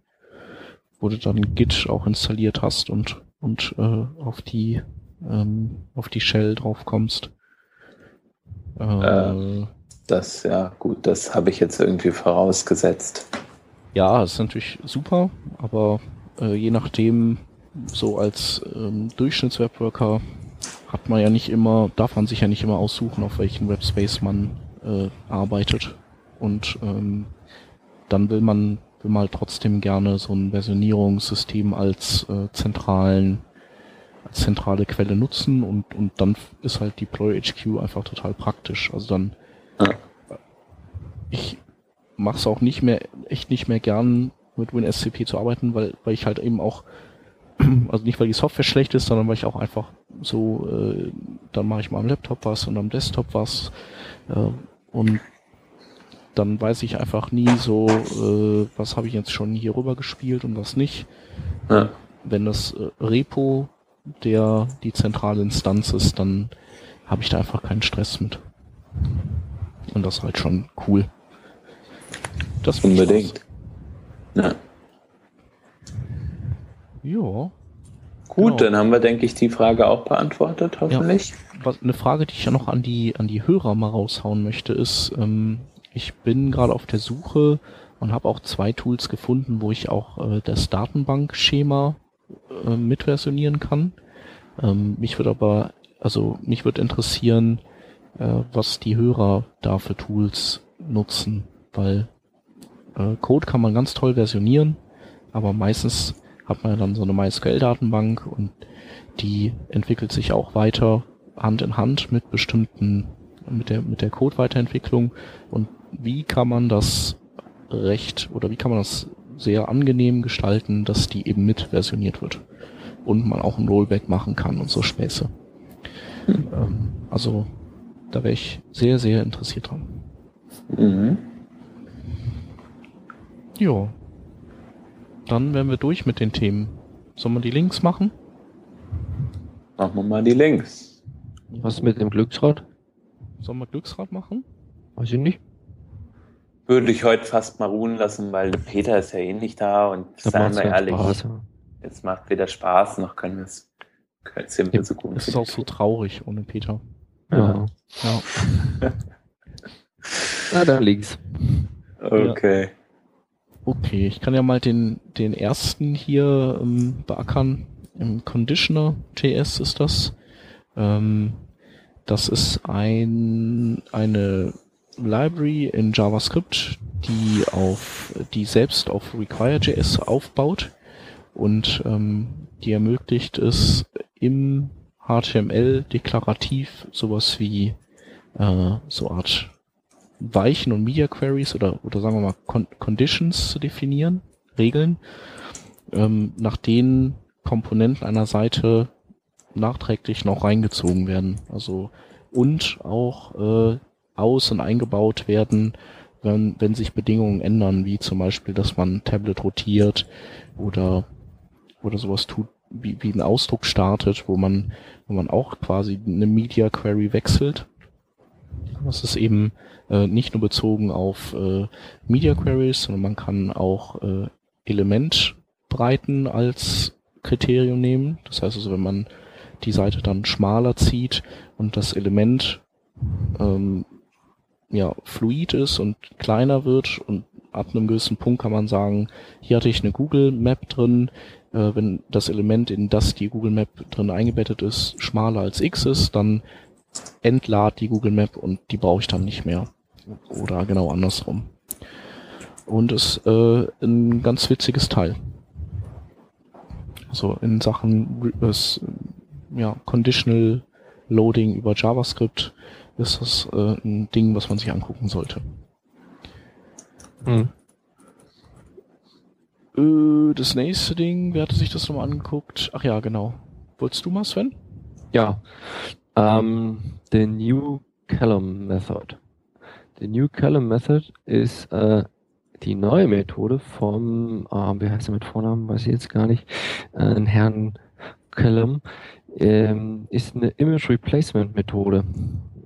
S1: wo du dann Git auch installiert hast und, und äh, auf die ähm, auf die Shell drauf kommst.
S2: Äh, das, ja, gut, das habe ich jetzt irgendwie vorausgesetzt.
S1: Ja, ist natürlich super, aber äh, je nachdem, so als ähm, Durchschnittswebworker hat man ja nicht immer, darf man sich ja nicht immer aussuchen, auf welchen Webspace man äh, arbeitet. Und ähm, dann will man, will man halt trotzdem gerne so ein Versionierungssystem als äh, zentralen, als zentrale Quelle nutzen und, und dann ist halt Deploy HQ einfach total praktisch. Also dann ja. ich mache es auch nicht mehr, echt nicht mehr gern mit WinSCP zu arbeiten, weil, weil ich halt eben auch, also nicht weil die Software schlecht ist, sondern weil ich auch einfach so, äh, dann mache ich mal am Laptop was und am Desktop was äh, und dann weiß ich einfach nie so, äh, was habe ich jetzt schon hier rüber gespielt und was nicht. Ja. Wenn das äh, Repo der die zentrale Instanz ist, dann habe ich da einfach keinen Stress mit. Und das ist halt schon cool.
S2: Das Unbedingt.
S1: Ja. Ja.
S2: Gut, genau. dann haben wir, denke ich, die Frage auch beantwortet, hoffentlich. Ja,
S1: was, eine Frage, die ich ja noch an die, an die Hörer mal raushauen möchte, ist, ähm, ich bin gerade auf der Suche und habe auch zwei Tools gefunden, wo ich auch äh, das Datenbankschema äh, mitversionieren kann. Ähm, mich würde aber, also mich würde interessieren, äh, was die Hörer da für Tools nutzen, weil äh, Code kann man ganz toll versionieren, aber meistens hat man ja dann so eine MySQL-Datenbank und die entwickelt sich auch weiter Hand in Hand mit bestimmten, mit der, mit der Code-Weiterentwicklung und wie kann man das recht oder wie kann man das sehr angenehm gestalten, dass die eben mit versioniert wird und man auch ein Rollback machen kann und so Späße. Hm. Ähm, also da wäre ich sehr, sehr interessiert dran. Mhm. Ja. Dann wären wir durch mit den Themen. Sollen wir die Links machen?
S2: Machen wir mal die Links.
S3: Was mit dem Glücksrad?
S1: Sollen wir Glücksrad machen?
S3: Weiß ich nicht.
S2: Würde ich heute fast mal ruhen lassen, weil Peter ist ja eh nicht da und
S3: da seien wir ehrlich, Spaß,
S2: es macht weder Spaß, noch können wir es
S1: so gut. Es ist auch so traurig ohne Peter.
S3: Ja. ja. Na, da liegt's.
S2: Okay.
S1: Ja. Okay, ich kann ja mal den, den ersten hier ähm, beackern. Im Conditioner JS ist das. Ähm, das ist ein, eine Library in JavaScript, die auf, die selbst auf Require.js aufbaut und ähm, die ermöglicht es im HTML deklarativ sowas wie äh, so Art Weichen und Media Queries oder, oder sagen wir mal Con Conditions zu definieren, Regeln, ähm, nach denen Komponenten einer Seite nachträglich noch reingezogen werden. Also und auch äh, aus- und eingebaut werden, wenn, wenn sich Bedingungen ändern, wie zum Beispiel, dass man Tablet rotiert oder, oder sowas tut, wie, wie ein Ausdruck startet, wo man, wo man auch quasi eine Media Query wechselt. Das ist eben äh, nicht nur bezogen auf äh, Media Queries, sondern man kann auch äh, Elementbreiten als Kriterium nehmen. Das heißt also, wenn man die Seite dann schmaler zieht und das Element ähm, ja fluid ist und kleiner wird und ab einem gewissen Punkt kann man sagen, hier hatte ich eine Google Map drin, äh, wenn das Element, in das die Google Map drin eingebettet ist, schmaler als x ist, dann entlad die Google Map und die brauche ich dann nicht mehr. Oder genau andersrum. Und ist äh, ein ganz witziges Teil. Also in Sachen ist, ja, Conditional Loading über JavaScript ist das äh, ein Ding, was man sich angucken sollte. Hm. Äh, das nächste Ding, wer hatte sich das nochmal angeguckt? Ach ja, genau. Wolltest du mal, Sven?
S3: Ja. Ähm, the New Column Method. Die New Column Method ist äh, die neue Methode vom, ah, wie heißt er mit Vornamen, weiß ich jetzt gar nicht, äh, Herrn Column, ähm, ist eine Image Replacement Methode.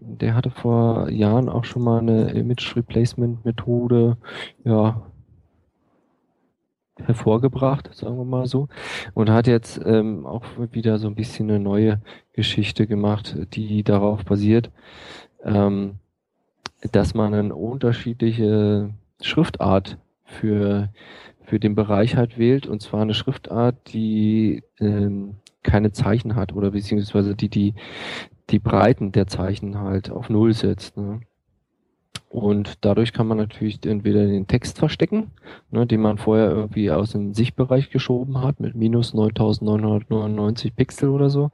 S3: Der hatte vor Jahren auch schon mal eine Image Replacement Methode, ja, hervorgebracht, sagen wir mal so, und hat jetzt ähm, auch wieder so ein bisschen eine neue Geschichte gemacht, die darauf basiert, ähm, dass man eine unterschiedliche Schriftart für für den Bereich halt wählt, und zwar eine Schriftart, die ähm, keine Zeichen hat oder beziehungsweise die die die Breiten der Zeichen halt auf Null setzt. Ne? Und dadurch kann man natürlich entweder den Text verstecken, ne, den man vorher irgendwie aus dem Sichtbereich geschoben hat mit minus 9999 Pixel oder so.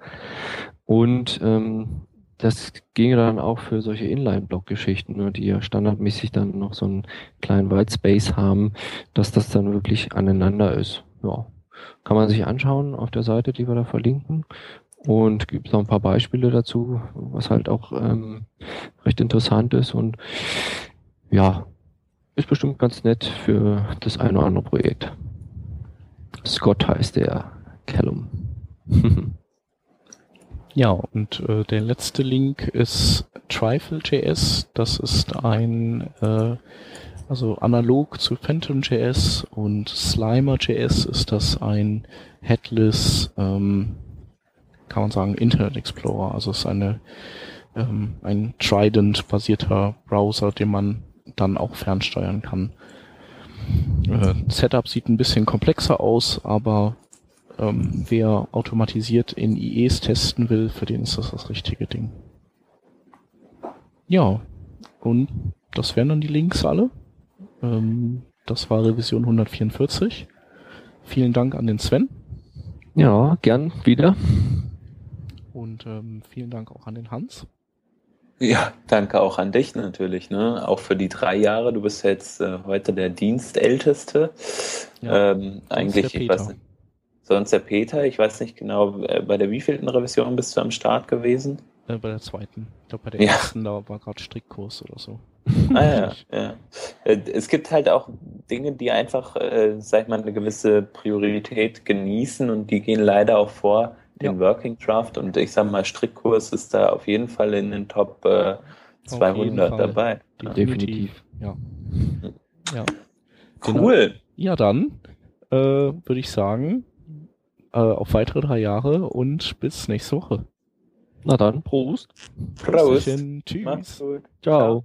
S3: Und ähm, das ginge dann auch für solche Inline-Block-Geschichten, ne, die ja standardmäßig dann noch so einen kleinen Whitespace haben, dass das dann wirklich aneinander ist. Ja. Kann man sich anschauen auf der Seite, die wir da verlinken. Und gibt noch ein paar Beispiele dazu, was halt auch ähm, recht interessant ist und ja, ist bestimmt ganz nett für das eine oder andere Projekt. Scott heißt der Callum.
S1: ja, und äh, der letzte Link ist Trifle.js. Das ist ein, äh, also analog zu Phantom.js und Slimer.js ist das ein Headless ähm, kann man sagen, Internet Explorer. Also es ist eine, ähm, ein Trident-basierter Browser, den man dann auch fernsteuern kann. Äh, Setup sieht ein bisschen komplexer aus, aber ähm, wer automatisiert in IEs testen will, für den ist das das richtige Ding. Ja, und das wären dann die Links alle. Ähm, das war Revision 144. Vielen Dank an den Sven.
S3: Ja, gern wieder.
S1: Und ähm, vielen Dank auch an den Hans.
S2: Ja, danke auch an dich natürlich, ne? Auch für die drei Jahre. Du bist jetzt äh, heute der Dienstälteste. Ja, ähm, eigentlich, ich weiß nicht. Sonst der Peter, ich weiß nicht genau, äh, bei der wievielten Revision bist du am Start gewesen?
S1: Äh, bei der zweiten. Ich glaube, bei der ja. ersten, da war gerade Strickkurs oder so.
S2: Ah ja, ja. Äh, es gibt halt auch Dinge, die einfach, äh, sag ich mal, eine gewisse Priorität genießen und die gehen leider auch vor den ja. Working Draft und ich sag mal, Strickkurs ist da auf jeden Fall in den Top äh, 200 dabei.
S1: Definitiv, ja.
S2: ja. Cool.
S1: Genau. Ja, dann äh, würde ich sagen, äh, auf weitere drei Jahre und bis nächste Woche.
S3: Na dann, Prost.
S2: Prost.
S1: Tschüss. Ciao. Ciao.